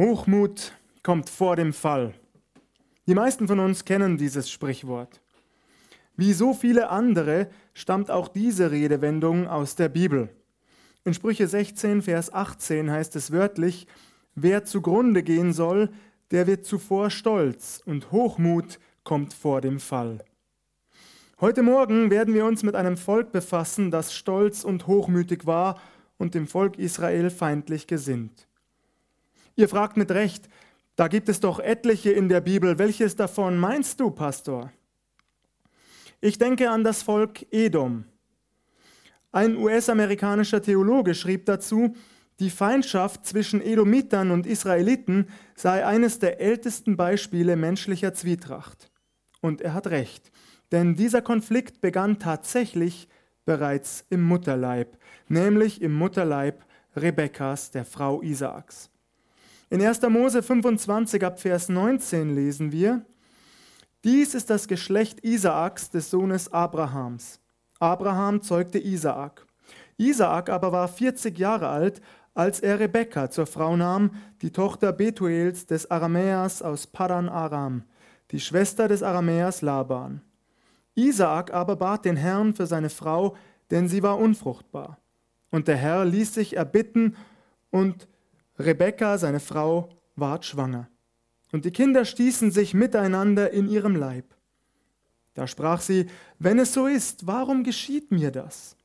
Hochmut kommt vor dem Fall. Die meisten von uns kennen dieses Sprichwort. Wie so viele andere stammt auch diese Redewendung aus der Bibel. In Sprüche 16, Vers 18 heißt es wörtlich, wer zugrunde gehen soll, der wird zuvor stolz und Hochmut kommt vor dem Fall. Heute Morgen werden wir uns mit einem Volk befassen, das stolz und hochmütig war und dem Volk Israel feindlich gesinnt. Ihr fragt mit Recht, da gibt es doch etliche in der Bibel. Welches davon meinst du, Pastor? Ich denke an das Volk Edom. Ein US-amerikanischer Theologe schrieb dazu, die Feindschaft zwischen Edomitern und Israeliten sei eines der ältesten Beispiele menschlicher Zwietracht. Und er hat recht, denn dieser Konflikt begann tatsächlich bereits im Mutterleib, nämlich im Mutterleib Rebekkas, der Frau Isaaks. In 1. Mose 25 ab Vers 19 lesen wir, dies ist das Geschlecht Isaaks des Sohnes Abrahams. Abraham zeugte Isaak. Isaak aber war 40 Jahre alt, als er Rebekka zur Frau nahm, die Tochter Betuels des Aramäers aus Padan Aram, die Schwester des Aramäers Laban. Isaak aber bat den Herrn für seine Frau, denn sie war unfruchtbar. Und der Herr ließ sich erbitten und Rebekka, seine Frau, ward schwanger. Und die Kinder stießen sich miteinander in ihrem Leib. Da sprach sie, wenn es so ist, warum geschieht mir das?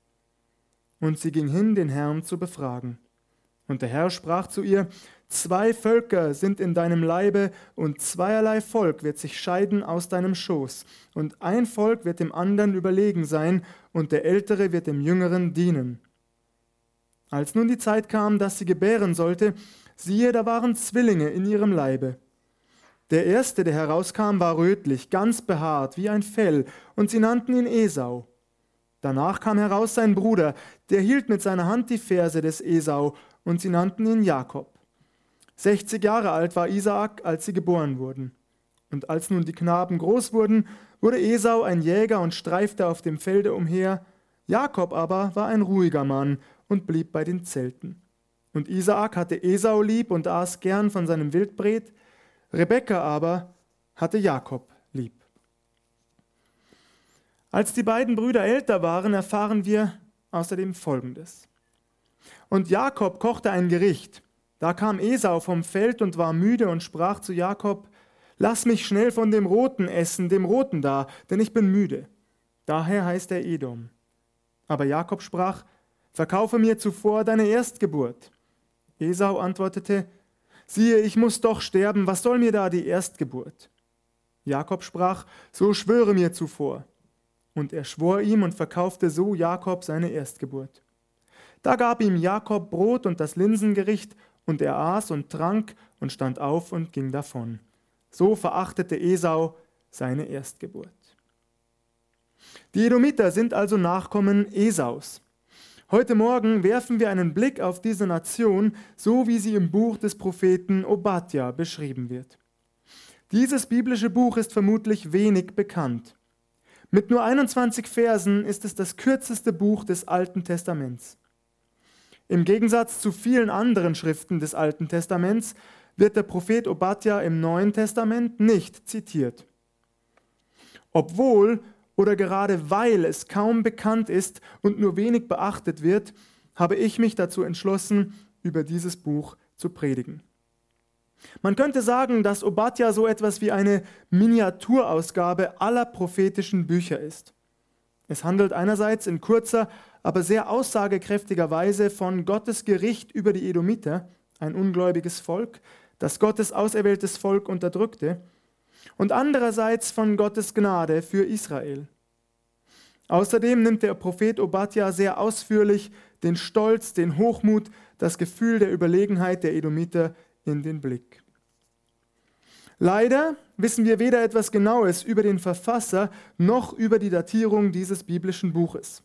Und sie ging hin, den Herrn zu befragen. Und der Herr sprach zu ihr, zwei Völker sind in deinem Leibe, und zweierlei Volk wird sich scheiden aus deinem Schoß, und ein Volk wird dem anderen überlegen sein, und der Ältere wird dem Jüngeren dienen. Als nun die Zeit kam, dass sie gebären sollte, siehe, da waren Zwillinge in ihrem Leibe. Der erste, der herauskam, war rötlich, ganz behaart, wie ein Fell, und sie nannten ihn Esau. Danach kam heraus sein Bruder, der hielt mit seiner Hand die Ferse des Esau, und sie nannten ihn Jakob. Sechzig Jahre alt war Isaak, als sie geboren wurden. Und als nun die Knaben groß wurden, wurde Esau ein Jäger und streifte auf dem Felde umher. Jakob aber war ein ruhiger Mann und blieb bei den Zelten. Und Isaak hatte Esau lieb und aß gern von seinem Wildbret, Rebekka aber hatte Jakob lieb. Als die beiden Brüder älter waren, erfahren wir außerdem Folgendes. Und Jakob kochte ein Gericht. Da kam Esau vom Feld und war müde und sprach zu Jakob, Lass mich schnell von dem Roten essen, dem Roten da, denn ich bin müde. Daher heißt er Edom. Aber Jakob sprach, Verkaufe mir zuvor deine Erstgeburt. Esau antwortete, siehe, ich muss doch sterben, was soll mir da die Erstgeburt? Jakob sprach, so schwöre mir zuvor. Und er schwor ihm und verkaufte so Jakob seine Erstgeburt. Da gab ihm Jakob Brot und das Linsengericht, und er aß und trank und stand auf und ging davon. So verachtete Esau seine Erstgeburt. Die Edomiter sind also Nachkommen Esaus. Heute Morgen werfen wir einen Blick auf diese Nation, so wie sie im Buch des Propheten Obadja beschrieben wird. Dieses biblische Buch ist vermutlich wenig bekannt. Mit nur 21 Versen ist es das kürzeste Buch des Alten Testaments. Im Gegensatz zu vielen anderen Schriften des Alten Testaments wird der Prophet Obadja im Neuen Testament nicht zitiert. Obwohl oder gerade weil es kaum bekannt ist und nur wenig beachtet wird, habe ich mich dazu entschlossen, über dieses Buch zu predigen. Man könnte sagen, dass Obadja so etwas wie eine Miniaturausgabe aller prophetischen Bücher ist. Es handelt einerseits in kurzer, aber sehr aussagekräftiger Weise von Gottes Gericht über die Edomiter, ein ungläubiges Volk, das Gottes auserwähltes Volk unterdrückte, und andererseits von Gottes Gnade für Israel. Außerdem nimmt der Prophet Obadja sehr ausführlich den Stolz, den Hochmut, das Gefühl der Überlegenheit der Edomiter in den Blick. Leider wissen wir weder etwas Genaues über den Verfasser noch über die Datierung dieses biblischen Buches.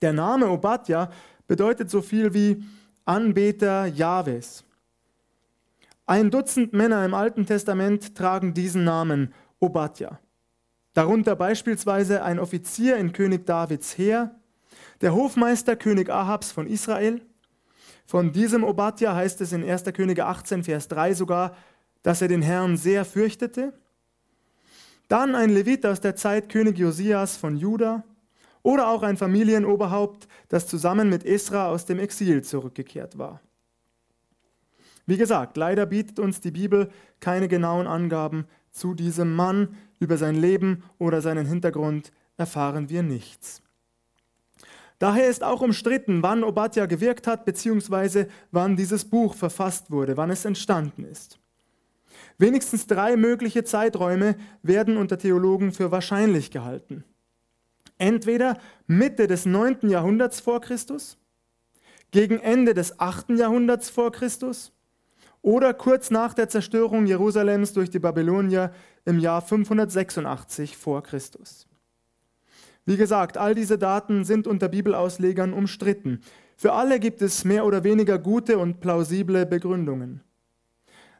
Der Name Obadja bedeutet so viel wie Anbeter Jahwes. Ein Dutzend Männer im Alten Testament tragen diesen Namen Obadja. Darunter beispielsweise ein Offizier in König Davids Heer, der Hofmeister König Ahabs von Israel, Von diesem Obadja heißt es in 1. Könige 18, Vers 3 sogar, dass er den Herrn sehr fürchtete. Dann ein Levit aus der Zeit König Josias von Juda oder auch ein Familienoberhaupt, das zusammen mit Esra aus dem Exil zurückgekehrt war. Wie gesagt, leider bietet uns die Bibel keine genauen Angaben zu diesem Mann, über sein Leben oder seinen Hintergrund erfahren wir nichts. Daher ist auch umstritten, wann Obadja gewirkt hat, beziehungsweise wann dieses Buch verfasst wurde, wann es entstanden ist. Wenigstens drei mögliche Zeiträume werden unter Theologen für wahrscheinlich gehalten. Entweder Mitte des 9. Jahrhunderts vor Christus, gegen Ende des 8. Jahrhunderts vor Christus oder kurz nach der Zerstörung Jerusalems durch die Babylonier im Jahr 586 vor Christus. Wie gesagt, all diese Daten sind unter Bibelauslegern umstritten. Für alle gibt es mehr oder weniger gute und plausible Begründungen.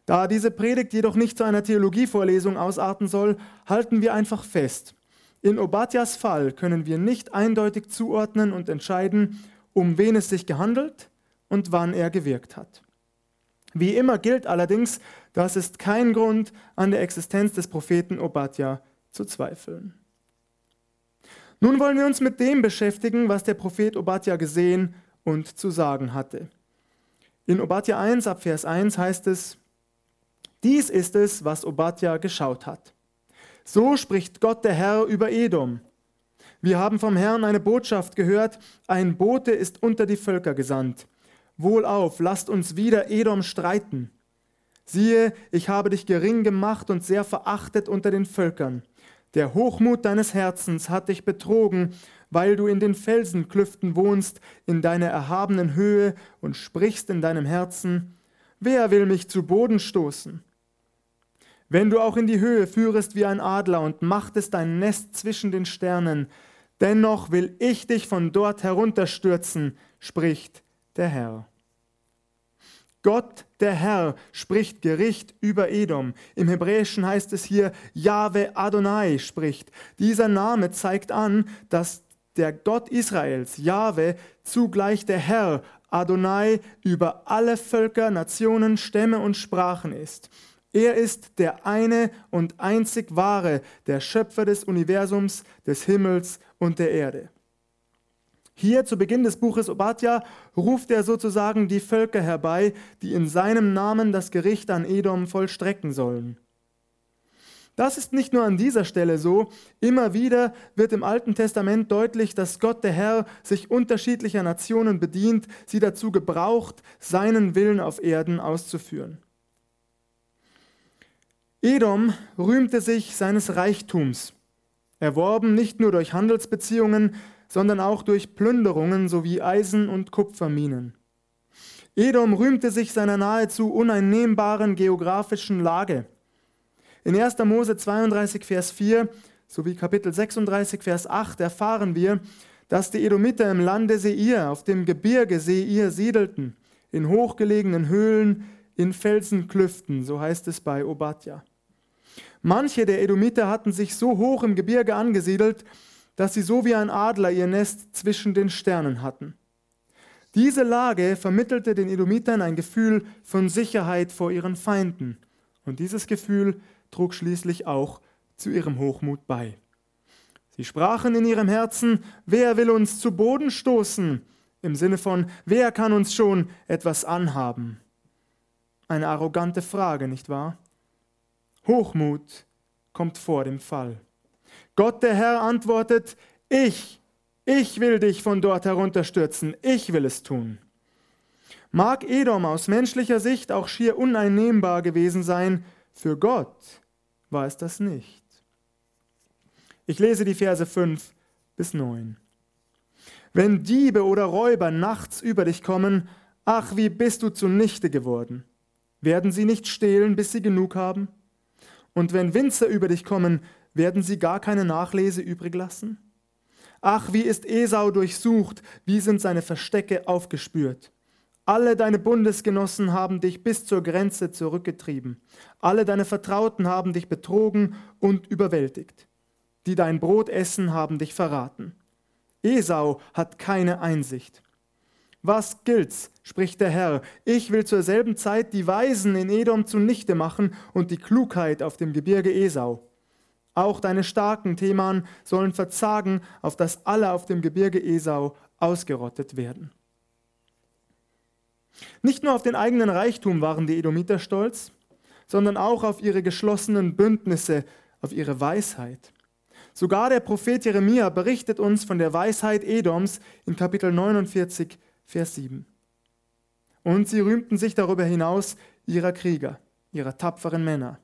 Da diese Predigt jedoch nicht zu einer Theologievorlesung ausarten soll, halten wir einfach fest. In Obadjas Fall können wir nicht eindeutig zuordnen und entscheiden, um wen es sich gehandelt und wann er gewirkt hat. Wie immer gilt allerdings, das ist kein Grund, an der Existenz des Propheten Obadja zu zweifeln. Nun wollen wir uns mit dem beschäftigen, was der Prophet Obadja gesehen und zu sagen hatte. In Obadja 1 ab Vers 1 heißt es, dies ist es, was Obadja geschaut hat. So spricht Gott der Herr über Edom. Wir haben vom Herrn eine Botschaft gehört, ein Bote ist unter die Völker gesandt. Wohlauf, lasst uns wieder Edom streiten. Siehe, ich habe dich gering gemacht und sehr verachtet unter den Völkern. Der Hochmut deines Herzens hat dich betrogen, weil du in den Felsenklüften wohnst, in deiner erhabenen Höhe und sprichst in deinem Herzen, wer will mich zu Boden stoßen? Wenn du auch in die Höhe führest wie ein Adler und machtest dein Nest zwischen den Sternen, dennoch will ich dich von dort herunterstürzen, spricht der Herr. Gott, der Herr, spricht Gericht über Edom. Im Hebräischen heißt es hier, Jahwe Adonai spricht. Dieser Name zeigt an, dass der Gott Israels, Jahwe, zugleich der Herr, Adonai, über alle Völker, Nationen, Stämme und Sprachen ist. Er ist der eine und einzig wahre, der Schöpfer des Universums, des Himmels und der Erde. Hier zu Beginn des Buches Obadja ruft er sozusagen die Völker herbei, die in seinem Namen das Gericht an Edom vollstrecken sollen. Das ist nicht nur an dieser Stelle so, immer wieder wird im Alten Testament deutlich, dass Gott der Herr sich unterschiedlicher Nationen bedient, sie dazu gebraucht, seinen Willen auf Erden auszuführen. Edom rühmte sich seines Reichtums, erworben nicht nur durch Handelsbeziehungen, sondern auch durch Plünderungen sowie Eisen- und Kupferminen. Edom rühmte sich seiner nahezu uneinnehmbaren geografischen Lage. In 1. Mose 32, Vers 4 sowie Kapitel 36, Vers 8 erfahren wir, dass die Edomiter im Lande Seir, auf dem Gebirge Seir siedelten, in hochgelegenen Höhlen, in Felsenklüften, so heißt es bei Obadja. Manche der Edomiter hatten sich so hoch im Gebirge angesiedelt, dass sie so wie ein Adler ihr Nest zwischen den Sternen hatten. Diese Lage vermittelte den Edomitern ein Gefühl von Sicherheit vor ihren Feinden, und dieses Gefühl trug schließlich auch zu ihrem Hochmut bei. Sie sprachen in ihrem Herzen, wer will uns zu Boden stoßen? Im Sinne von, wer kann uns schon etwas anhaben? Eine arrogante Frage, nicht wahr? Hochmut kommt vor dem Fall. Gott der Herr antwortet, ich, ich will dich von dort herunterstürzen, ich will es tun. Mag Edom aus menschlicher Sicht auch schier uneinnehmbar gewesen sein, für Gott war es das nicht. Ich lese die Verse 5 bis 9. Wenn Diebe oder Räuber nachts über dich kommen, ach, wie bist du zunichte geworden. Werden sie nicht stehlen, bis sie genug haben? Und wenn Winzer über dich kommen, werden sie gar keine Nachlese übrig lassen? Ach, wie ist Esau durchsucht, wie sind seine Verstecke aufgespürt. Alle deine Bundesgenossen haben dich bis zur Grenze zurückgetrieben. Alle deine Vertrauten haben dich betrogen und überwältigt. Die dein Brot essen, haben dich verraten. Esau hat keine Einsicht. Was gilt's, spricht der Herr, ich will zur selben Zeit die Weisen in Edom zunichte machen und die Klugheit auf dem Gebirge Esau. Auch deine starken Theman sollen verzagen, auf dass alle auf dem Gebirge Esau ausgerottet werden. Nicht nur auf den eigenen Reichtum waren die Edomiter stolz, sondern auch auf ihre geschlossenen Bündnisse, auf ihre Weisheit. Sogar der Prophet Jeremia berichtet uns von der Weisheit Edoms in Kapitel 49, Vers 7. Und sie rühmten sich darüber hinaus ihrer Krieger, ihrer tapferen Männer.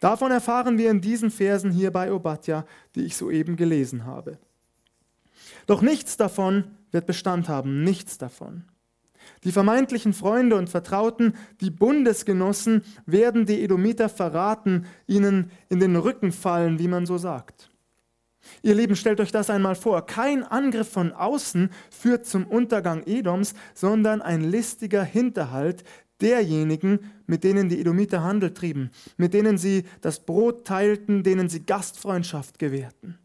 Davon erfahren wir in diesen Versen hier bei Obadja, die ich soeben gelesen habe. Doch nichts davon wird Bestand haben, nichts davon. Die vermeintlichen Freunde und Vertrauten, die Bundesgenossen, werden die Edomiter verraten, ihnen in den Rücken fallen, wie man so sagt. Ihr Lieben, stellt euch das einmal vor. Kein Angriff von außen führt zum Untergang Edoms, sondern ein listiger Hinterhalt derjenigen, mit denen die Edomiter Handel trieben, mit denen sie das Brot teilten, denen sie Gastfreundschaft gewährten.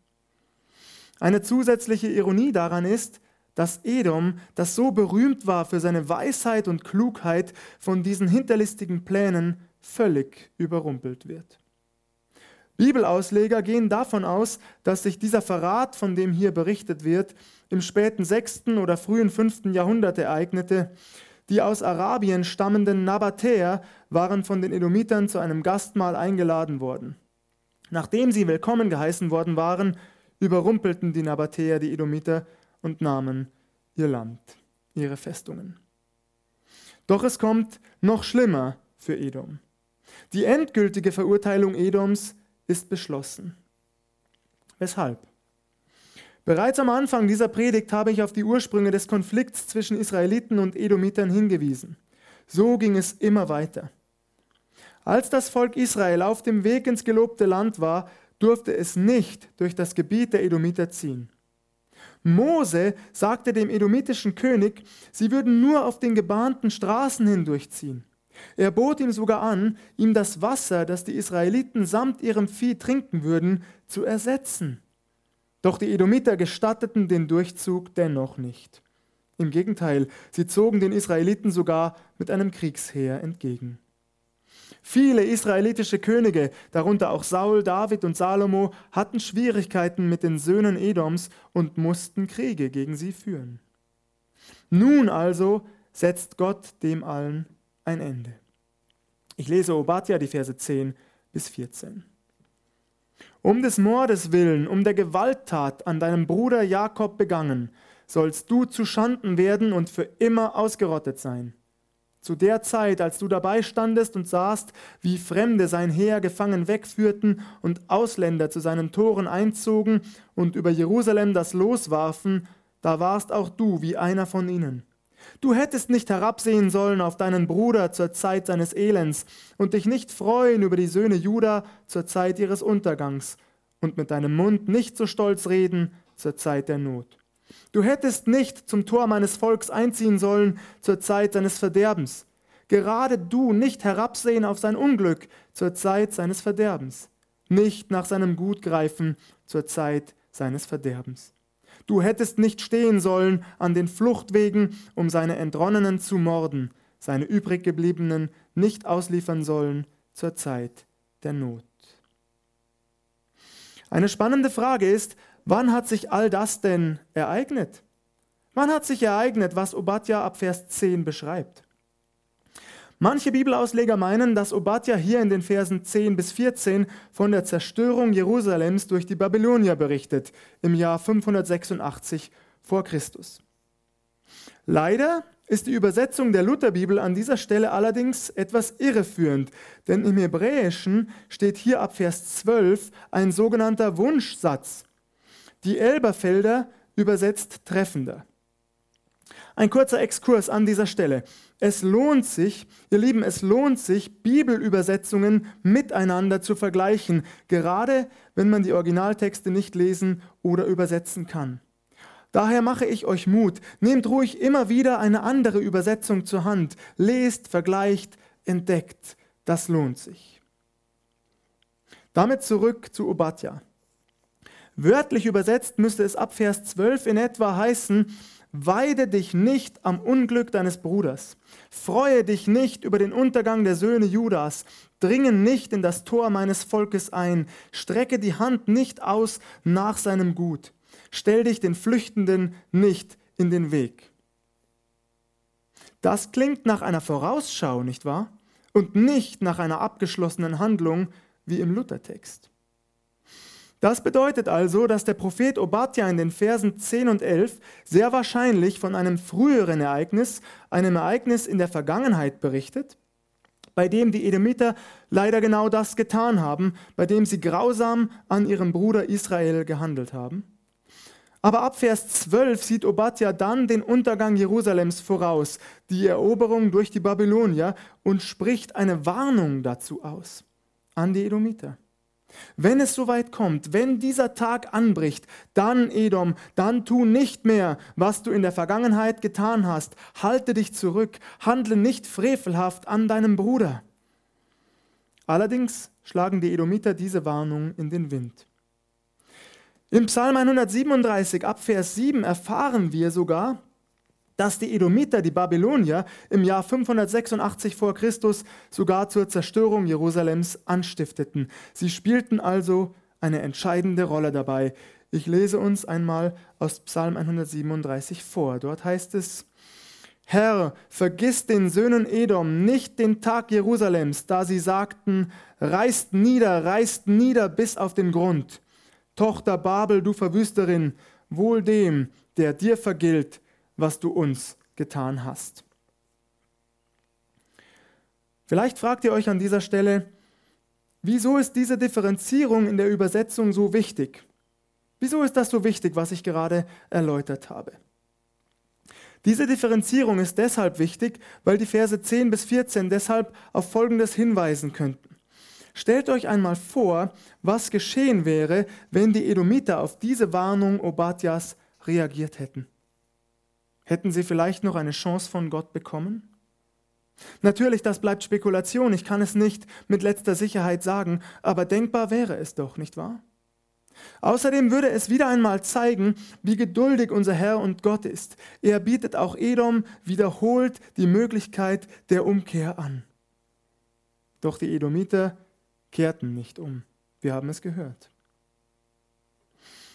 Eine zusätzliche Ironie daran ist, dass Edom, das so berühmt war für seine Weisheit und Klugheit, von diesen hinterlistigen Plänen völlig überrumpelt wird. Bibelausleger gehen davon aus, dass sich dieser Verrat, von dem hier berichtet wird, im späten 6. oder frühen 5. Jahrhundert ereignete. Die aus Arabien stammenden Nabatäer waren von den Edomitern zu einem Gastmahl eingeladen worden. Nachdem sie willkommen geheißen worden waren, überrumpelten die Nabatäer die Edomiter und nahmen ihr Land, ihre Festungen. Doch es kommt noch schlimmer für Edom. Die endgültige Verurteilung Edoms ist beschlossen. Weshalb? Bereits am Anfang dieser Predigt habe ich auf die Ursprünge des Konflikts zwischen Israeliten und Edomitern hingewiesen. So ging es immer weiter. Als das Volk Israel auf dem Weg ins gelobte Land war, durfte es nicht durch das Gebiet der Edomiter ziehen. Mose sagte dem edomitischen König, sie würden nur auf den gebahnten Straßen hindurchziehen. Er bot ihm sogar an, ihm das Wasser, das die Israeliten samt ihrem Vieh trinken würden, zu ersetzen. Doch die Edomiter gestatteten den Durchzug dennoch nicht. Im Gegenteil, sie zogen den Israeliten sogar mit einem Kriegsheer entgegen. Viele israelitische Könige, darunter auch Saul, David und Salomo, hatten Schwierigkeiten mit den Söhnen Edoms und mussten Kriege gegen sie führen. Nun also setzt Gott dem allen ein Ende. Ich lese Obadja die Verse 10 bis 14. Um des Mordes willen, um der Gewalttat an deinem Bruder Jakob begangen, sollst du zu Schanden werden und für immer ausgerottet sein. Zu der Zeit, als du dabei standest und sahst, wie Fremde sein Heer gefangen wegführten und Ausländer zu seinen Toren einzogen und über Jerusalem das Los warfen, da warst auch du wie einer von ihnen. Du hättest nicht herabsehen sollen auf deinen Bruder zur Zeit seines Elends und dich nicht freuen über die Söhne Juda zur Zeit ihres Untergangs und mit deinem Mund nicht so stolz reden zur Zeit der Not. Du hättest nicht zum Tor meines Volks einziehen sollen zur Zeit seines Verderbens. Gerade du nicht herabsehen auf sein Unglück zur Zeit seines Verderbens. Nicht nach seinem Gut greifen zur Zeit seines Verderbens. Du hättest nicht stehen sollen an den Fluchtwegen, um seine Entronnenen zu morden, seine übriggebliebenen nicht ausliefern sollen zur Zeit der Not. Eine spannende Frage ist, wann hat sich all das denn ereignet? Wann hat sich ereignet, was Obadja ab Vers 10 beschreibt? Manche Bibelausleger meinen, dass Obadja hier in den Versen 10 bis 14 von der Zerstörung Jerusalems durch die Babylonier berichtet, im Jahr 586 vor Christus. Leider ist die Übersetzung der Lutherbibel an dieser Stelle allerdings etwas irreführend, denn im Hebräischen steht hier ab Vers 12 ein sogenannter Wunschsatz. Die Elberfelder übersetzt treffender. Ein kurzer Exkurs an dieser Stelle. Es lohnt sich, ihr Lieben, es lohnt sich, Bibelübersetzungen miteinander zu vergleichen, gerade wenn man die Originaltexte nicht lesen oder übersetzen kann. Daher mache ich euch Mut, nehmt ruhig immer wieder eine andere Übersetzung zur Hand, lest, vergleicht, entdeckt, das lohnt sich. Damit zurück zu Obadja. Wörtlich übersetzt müsste es ab Vers 12 in etwa heißen, weide dich nicht am Unglück deines Bruders. Freue dich nicht über den Untergang der Söhne Judas. Dringe nicht in das Tor meines Volkes ein. Strecke die Hand nicht aus nach seinem Gut. Stell dich den Flüchtenden nicht in den Weg. Das klingt nach einer Vorausschau, nicht wahr? Und nicht nach einer abgeschlossenen Handlung wie im Luthertext. Das bedeutet also, dass der Prophet Obadja in den Versen 10 und 11 sehr wahrscheinlich von einem früheren Ereignis, einem Ereignis in der Vergangenheit berichtet, bei dem die Edomiter leider genau das getan haben, bei dem sie grausam an ihrem Bruder Israel gehandelt haben. Aber ab Vers 12 sieht Obadja dann den Untergang Jerusalems voraus, die Eroberung durch die Babylonier und spricht eine Warnung dazu aus an die Edomiter. Wenn es soweit kommt, wenn dieser Tag anbricht, dann, Edom, dann tu nicht mehr, was du in der Vergangenheit getan hast. Halte dich zurück, handle nicht frevelhaft an deinem Bruder. Allerdings schlagen die Edomiter diese Warnung in den Wind. Im Psalm 137 ab Vers 7 erfahren wir sogar, dass die Edomiter, die Babylonier, im Jahr 586 vor Christus sogar zur Zerstörung Jerusalems anstifteten. Sie spielten also eine entscheidende Rolle dabei. Ich lese uns einmal aus Psalm 137 vor. Dort heißt es, Herr, vergiss den Söhnen Edom nicht den Tag Jerusalems, da sie sagten, reißt nieder, reißt nieder bis auf den Grund. Tochter Babel, du Verwüsterin, wohl dem, der dir vergilt, was du uns getan hast. Vielleicht fragt ihr euch an dieser Stelle, wieso ist diese Differenzierung in der Übersetzung so wichtig? Wieso ist das so wichtig, was ich gerade erläutert habe? Diese Differenzierung ist deshalb wichtig, weil die Verse 10 bis 14 deshalb auf Folgendes hinweisen könnten. Stellt euch einmal vor, was geschehen wäre, wenn die Edomiter auf diese Warnung Obadjas reagiert hätten. Hätten sie vielleicht noch eine Chance von Gott bekommen? Natürlich, das bleibt Spekulation, ich kann es nicht mit letzter Sicherheit sagen, aber denkbar wäre es doch, nicht wahr? Außerdem würde es wieder einmal zeigen, wie geduldig unser Herr und Gott ist. Er bietet auch Edom wiederholt die Möglichkeit der Umkehr an. Doch die Edomiter kehrten nicht um. Wir haben es gehört.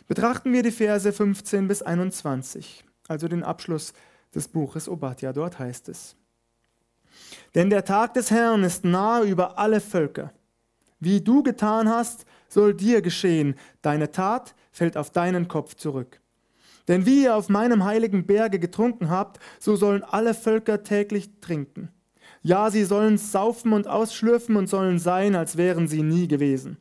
Betrachten wir die Verse 15 bis 21 also den Abschluss des Buches Obadja. Dort heißt es, denn der Tag des Herrn ist nahe über alle Völker. Wie du getan hast, soll dir geschehen. Deine Tat fällt auf deinen Kopf zurück. Denn wie ihr auf meinem heiligen Berge getrunken habt, so sollen alle Völker täglich trinken. Ja, sie sollen saufen und ausschlürfen und sollen sein, als wären sie nie gewesen.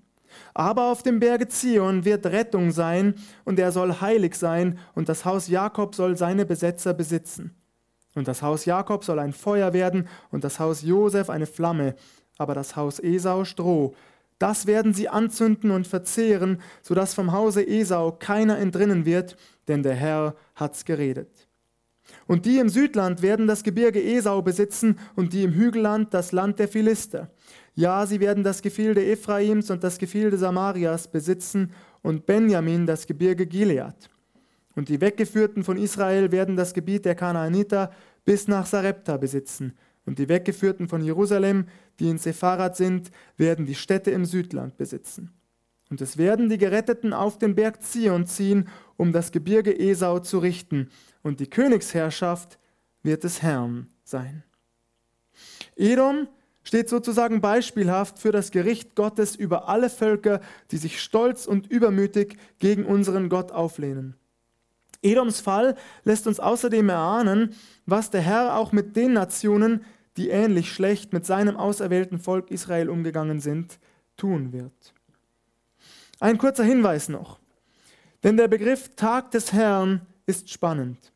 Aber auf dem Berge Zion wird Rettung sein und er soll heilig sein und das Haus Jakob soll seine Besetzer besitzen. Und das Haus Jakob soll ein Feuer werden und das Haus Josef eine Flamme, aber das Haus Esau Stroh. Das werden sie anzünden und verzehren, sodass vom Hause Esau keiner entrinnen wird, denn der Herr hat's geredet. Und die im Südland werden das Gebirge Esau besitzen und die im Hügelland das Land der Philister. Ja, sie werden das Gefilde Ephraims und das Gefilde Samarias besitzen und Benjamin das Gebirge Gilead. Und die Weggeführten von Israel werden das Gebiet der Kanaaniter bis nach Sarepta besitzen. Und die Weggeführten von Jerusalem, die in Sepharat sind, werden die Städte im Südland besitzen. Und es werden die Geretteten auf den Berg Zion ziehen, um das Gebirge Esau zu richten. Und die Königsherrschaft wird des Herrn sein. Edom steht sozusagen beispielhaft für das Gericht Gottes über alle Völker, die sich stolz und übermütig gegen unseren Gott auflehnen. Edoms Fall lässt uns außerdem erahnen, was der Herr auch mit den Nationen, die ähnlich schlecht mit seinem auserwählten Volk Israel umgegangen sind, tun wird. Ein kurzer Hinweis noch. Denn der Begriff Tag des Herrn ist spannend.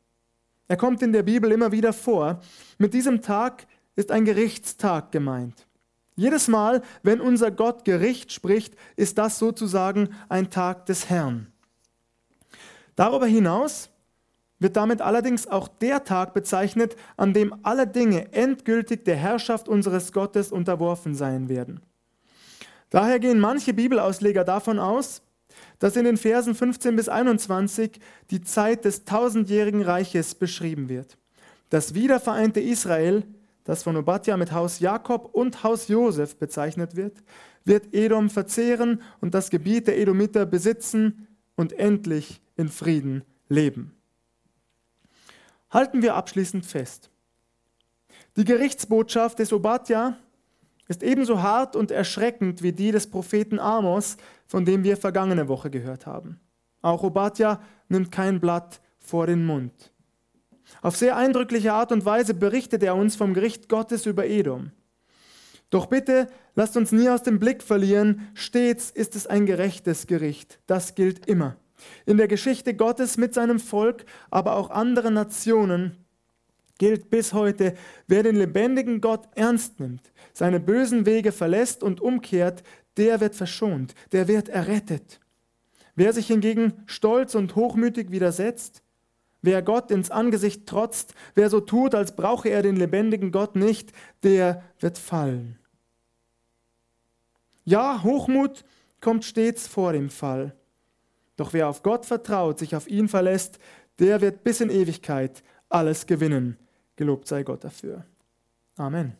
Er kommt in der Bibel immer wieder vor. Mit diesem Tag ist ein Gerichtstag gemeint. Jedes Mal, wenn unser Gott Gericht spricht, ist das sozusagen ein Tag des Herrn. Darüber hinaus wird damit allerdings auch der Tag bezeichnet, an dem alle Dinge endgültig der Herrschaft unseres Gottes unterworfen sein werden. Daher gehen manche Bibelausleger davon aus, dass in den Versen 15 bis 21 die Zeit des tausendjährigen Reiches beschrieben wird. Das wiedervereinte Israel, das von Obadja mit Haus Jakob und Haus Josef bezeichnet wird, wird Edom verzehren und das Gebiet der Edomiter besitzen und endlich in Frieden leben. Halten wir abschließend fest. Die Gerichtsbotschaft des Obadja ist ebenso hart und erschreckend wie die des Propheten Amos, von dem wir vergangene Woche gehört haben. Auch Obadja nimmt kein Blatt vor den Mund. Auf sehr eindrückliche Art und Weise berichtet er uns vom Gericht Gottes über Edom. Doch bitte lasst uns nie aus dem Blick verlieren, stets ist es ein gerechtes Gericht. Das gilt immer. In der Geschichte Gottes mit seinem Volk, aber auch anderen Nationen gilt bis heute, wer den lebendigen Gott ernst nimmt, seine bösen Wege verlässt und umkehrt, der wird verschont, der wird errettet. Wer sich hingegen stolz und hochmütig widersetzt, wer Gott ins Angesicht trotzt, wer so tut, als brauche er den lebendigen Gott nicht, der wird fallen. Ja, Hochmut kommt stets vor dem Fall. Doch wer auf Gott vertraut, sich auf ihn verlässt, der wird bis in Ewigkeit alles gewinnen. Gelobt sei Gott dafür. Amen.